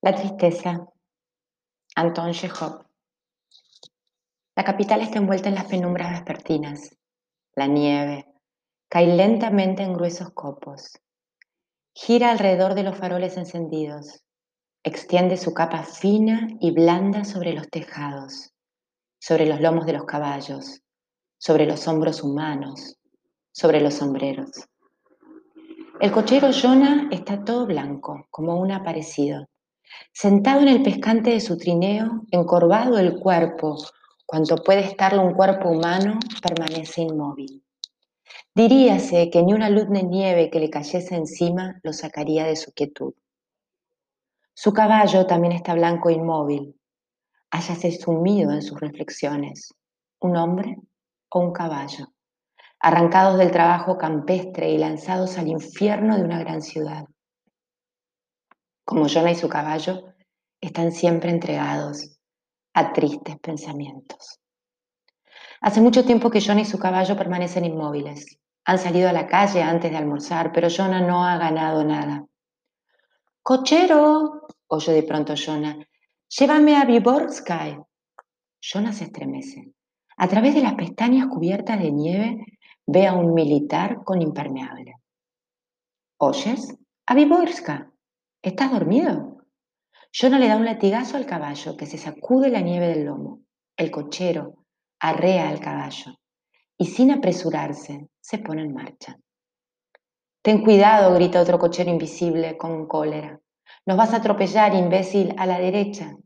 La tristeza. Anton Chekhov. La capital está envuelta en las penumbras vespertinas. La nieve cae lentamente en gruesos copos. Gira alrededor de los faroles encendidos. Extiende su capa fina y blanda sobre los tejados, sobre los lomos de los caballos, sobre los hombros humanos, sobre los sombreros. El cochero Jonah está todo blanco, como un aparecido Sentado en el pescante de su trineo, encorvado el cuerpo, cuanto puede estarlo un cuerpo humano, permanece inmóvil. Diríase que ni una luz de nieve que le cayese encima lo sacaría de su quietud. Su caballo también está blanco e inmóvil. Hállase sumido en sus reflexiones. ¿Un hombre o un caballo? Arrancados del trabajo campestre y lanzados al infierno de una gran ciudad como Jonah y su caballo, están siempre entregados a tristes pensamientos. Hace mucho tiempo que Jonah y su caballo permanecen inmóviles. Han salido a la calle antes de almorzar, pero Jonah no ha ganado nada. ¡Cochero! oye de pronto Jonah. Llévame a Viborskay. Jonah se estremece. A través de las pestañas cubiertas de nieve ve a un militar con impermeable. ¿Oyes? A Viborska. ¿Estás dormido? Jonah le da un latigazo al caballo que se sacude la nieve del lomo. El cochero arrea al caballo y sin apresurarse se pone en marcha. Ten cuidado, grita otro cochero invisible con cólera. Nos vas a atropellar, imbécil, a la derecha.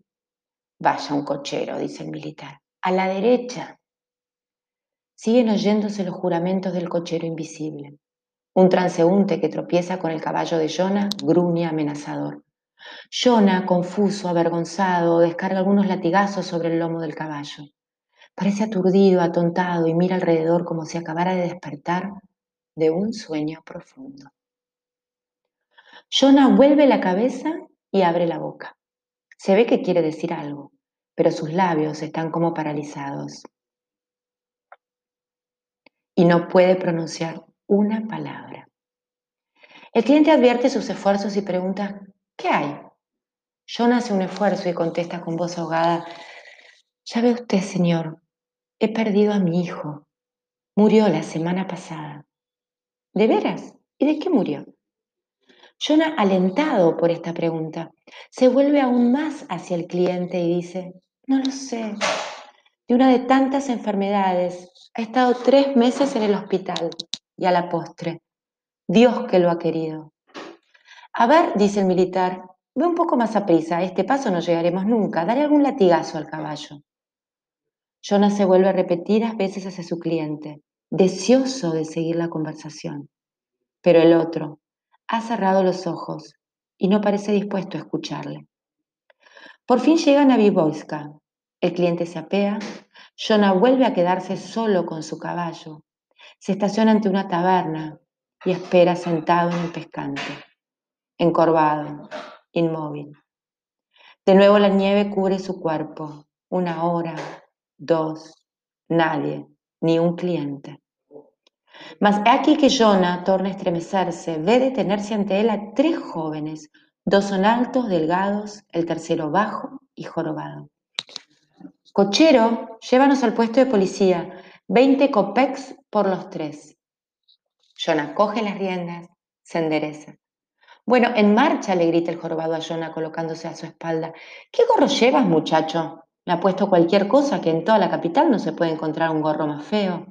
Vaya un cochero, dice el militar. A la derecha. Siguen oyéndose los juramentos del cochero invisible. Un transeúnte que tropieza con el caballo de Jonah gruñe amenazador. Jonah, confuso, avergonzado, descarga algunos latigazos sobre el lomo del caballo. Parece aturdido, atontado y mira alrededor como si acabara de despertar de un sueño profundo. Jonah vuelve la cabeza y abre la boca. Se ve que quiere decir algo, pero sus labios están como paralizados. Y no puede pronunciar una palabra. El cliente advierte sus esfuerzos y pregunta, ¿qué hay? John hace un esfuerzo y contesta con voz ahogada, ya ve usted, señor, he perdido a mi hijo. Murió la semana pasada. ¿De veras? ¿Y de qué murió? Jonah, alentado por esta pregunta, se vuelve aún más hacia el cliente y dice, no lo sé, de una de tantas enfermedades, ha estado tres meses en el hospital y a la postre. Dios que lo ha querido. A ver, dice el militar, ve un poco más a prisa, a este paso no llegaremos nunca, daré algún latigazo al caballo. Jonas se vuelve repetidas veces hacia su cliente, deseoso de seguir la conversación. Pero el otro ha cerrado los ojos y no parece dispuesto a escucharle. Por fin llegan a Viboiska. El cliente se apea, Jonah vuelve a quedarse solo con su caballo se estaciona ante una taberna y espera sentado en el pescante, encorvado, inmóvil. De nuevo la nieve cubre su cuerpo. Una hora, dos, nadie, ni un cliente. Mas aquí que Jonah torna a estremecerse, ve detenerse ante él a tres jóvenes. Dos son altos, delgados, el tercero bajo y jorobado. Cochero, llévanos al puesto de policía. Veinte copex por los tres. Jonah coge las riendas, se endereza. Bueno, en marcha, le grita el jorobado a Jonah colocándose a su espalda. ¿Qué gorro llevas, muchacho? Me ha puesto cualquier cosa que en toda la capital no se puede encontrar un gorro más feo.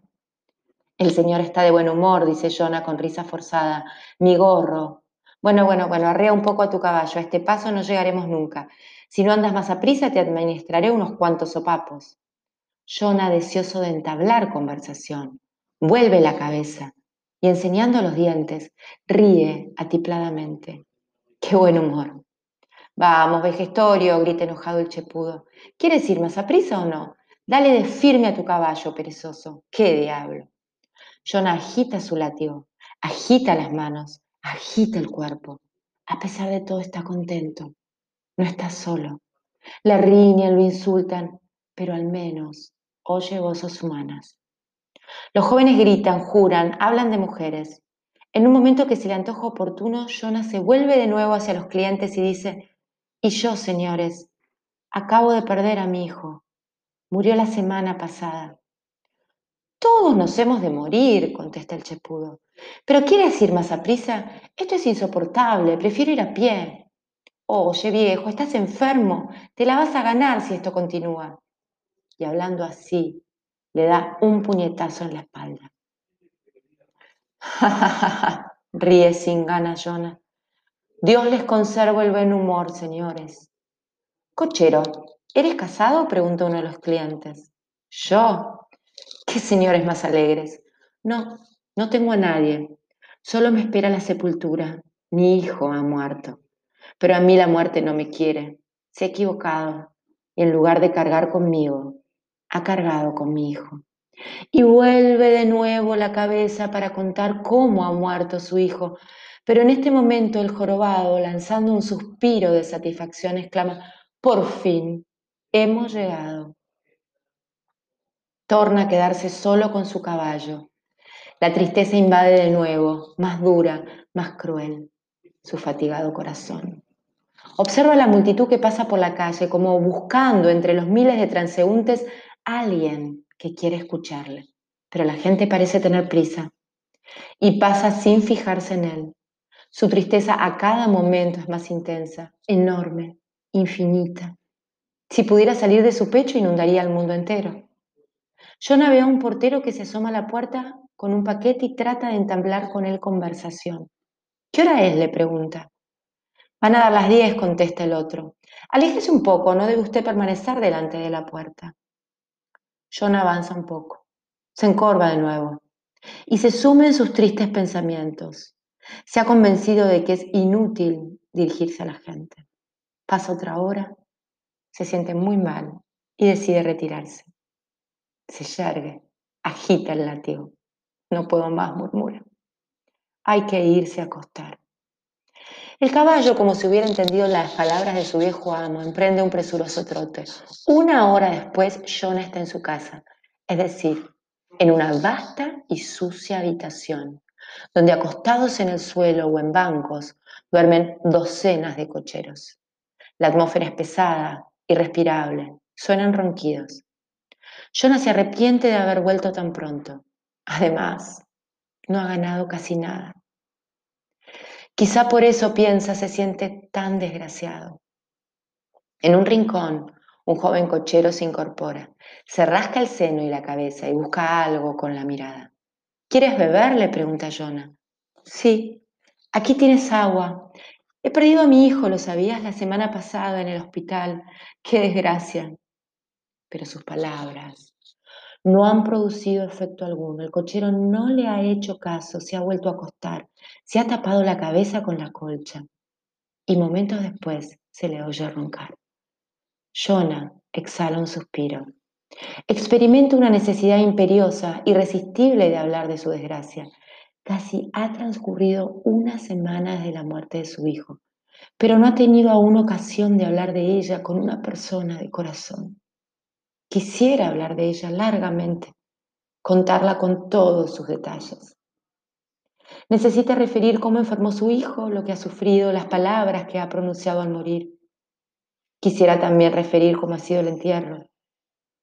El señor está de buen humor, dice Jonah con risa forzada. Mi gorro. Bueno, bueno, bueno, arrea un poco a tu caballo. A este paso no llegaremos nunca. Si no andas más a prisa, te administraré unos cuantos sopapos. Jonah, deseoso de entablar conversación, vuelve la cabeza y enseñando los dientes, ríe atipladamente. ¡Qué buen humor! Vamos, vejestorio, grita enojado el chepudo. ¿Quieres ir más a prisa o no? Dale de firme a tu caballo, perezoso. ¡Qué diablo! Jonah agita su látigo, agita las manos, agita el cuerpo. A pesar de todo está contento. No está solo. Le riñen, lo insultan, pero al menos oye voces humanas. Los jóvenes gritan, juran, hablan de mujeres. En un momento que se le antoja oportuno, Jonah se vuelve de nuevo hacia los clientes y dice, Y yo, señores, acabo de perder a mi hijo. Murió la semana pasada. Todos nos hemos de morir, contesta el chepudo. ¿Pero quieres ir más a prisa? Esto es insoportable, prefiero ir a pie. Oye, viejo, estás enfermo, te la vas a ganar si esto continúa. Y hablando así, le da un puñetazo en la espalda. Ríe sin ganas Jonah. Dios les conserva el buen humor, señores. Cochero, ¿eres casado? preguntó uno de los clientes. ¿Yo? ¿Qué señores más alegres? No, no tengo a nadie. Solo me espera la sepultura. Mi hijo ha muerto. Pero a mí la muerte no me quiere. Se ha equivocado. Y en lugar de cargar conmigo, ha cargado con mi hijo. Y vuelve de nuevo la cabeza para contar cómo ha muerto su hijo. Pero en este momento el jorobado, lanzando un suspiro de satisfacción, exclama, por fin, hemos llegado. Torna a quedarse solo con su caballo. La tristeza invade de nuevo, más dura, más cruel, su fatigado corazón. Observa la multitud que pasa por la calle como buscando entre los miles de transeúntes alguien que quiere escucharle. Pero la gente parece tener prisa y pasa sin fijarse en él. Su tristeza a cada momento es más intensa, enorme, infinita. Si pudiera salir de su pecho, inundaría el mundo entero. Jonah ve a un portero que se asoma a la puerta con un paquete y trata de entablar con él conversación. ¿Qué hora es? le pregunta. Van a dar las diez, contesta el otro. Aléjese un poco, no debe usted permanecer delante de la puerta. Jonah avanza un poco, se encorva de nuevo y se sume en sus tristes pensamientos. Se ha convencido de que es inútil dirigirse a la gente. Pasa otra hora, se siente muy mal y decide retirarse. Se yergue, agita el látigo. No puedo más, murmura. Hay que irse a acostar. El caballo, como si hubiera entendido las palabras de su viejo amo, emprende un presuroso trote. Una hora después, Jonah está en su casa, es decir, en una vasta y sucia habitación, donde acostados en el suelo o en bancos duermen docenas de cocheros. La atmósfera es pesada, irrespirable, suenan ronquidos. Jonah se arrepiente de haber vuelto tan pronto. Además, no ha ganado casi nada. Quizá por eso piensa se siente tan desgraciado. En un rincón, un joven cochero se incorpora, se rasca el seno y la cabeza y busca algo con la mirada. ¿Quieres beber? le pregunta Jonah. Sí, aquí tienes agua. He perdido a mi hijo, lo sabías la semana pasada en el hospital. Qué desgracia. Pero sus palabras no han producido efecto alguno. El cochero no le ha hecho caso, se ha vuelto a acostar, se ha tapado la cabeza con la colcha y momentos después se le oye roncar. Jonah exhala un suspiro. Experimenta una necesidad imperiosa, irresistible de hablar de su desgracia. Casi ha transcurrido una semana desde la muerte de su hijo, pero no ha tenido aún ocasión de hablar de ella con una persona de corazón. Quisiera hablar de ella largamente, contarla con todos sus detalles. Necesita referir cómo enfermó su hijo, lo que ha sufrido, las palabras que ha pronunciado al morir. Quisiera también referir cómo ha sido el entierro.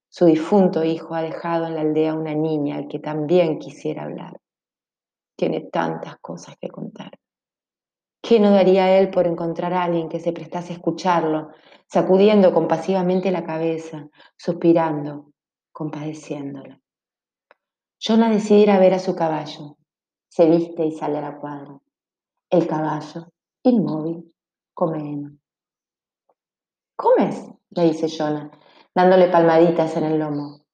Su difunto hijo ha dejado en la aldea una niña al que también quisiera hablar tiene tantas cosas que contar. ¿Qué no daría él por encontrar a alguien que se prestase a escucharlo, sacudiendo compasivamente la cabeza, suspirando, compadeciéndolo? Jonah decide ir a ver a su caballo. Se viste y sale a la cuadra. El caballo, inmóvil, come heno. ¿Comes? le dice Jonah, dándole palmaditas en el lomo.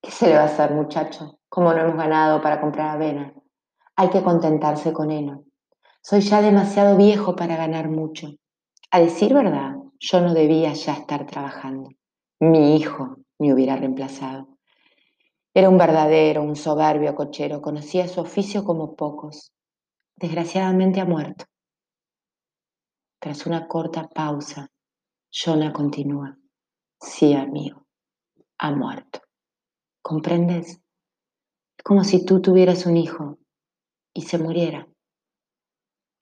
¿Qué se le va a hacer, muchacho? Como no hemos ganado para comprar avena? Hay que contentarse con heno. Soy ya demasiado viejo para ganar mucho. A decir verdad, yo no debía ya estar trabajando. Mi hijo me hubiera reemplazado. Era un verdadero, un soberbio cochero, conocía su oficio como pocos. Desgraciadamente ha muerto. Tras una corta pausa, Jonah continúa. Sí, amigo, ha muerto. ¿Comprendes? Es como si tú tuvieras un hijo y se muriera.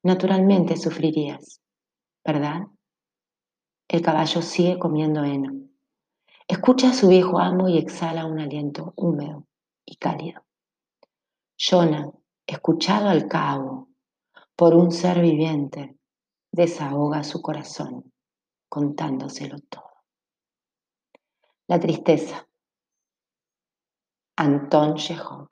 Naturalmente sufrirías, ¿verdad? El caballo sigue comiendo heno. Escucha a su viejo amo y exhala un aliento húmedo y cálido. Jonah, escuchado al cabo por un ser viviente, desahoga su corazón contándoselo todo. La tristeza. Anton Chekhov.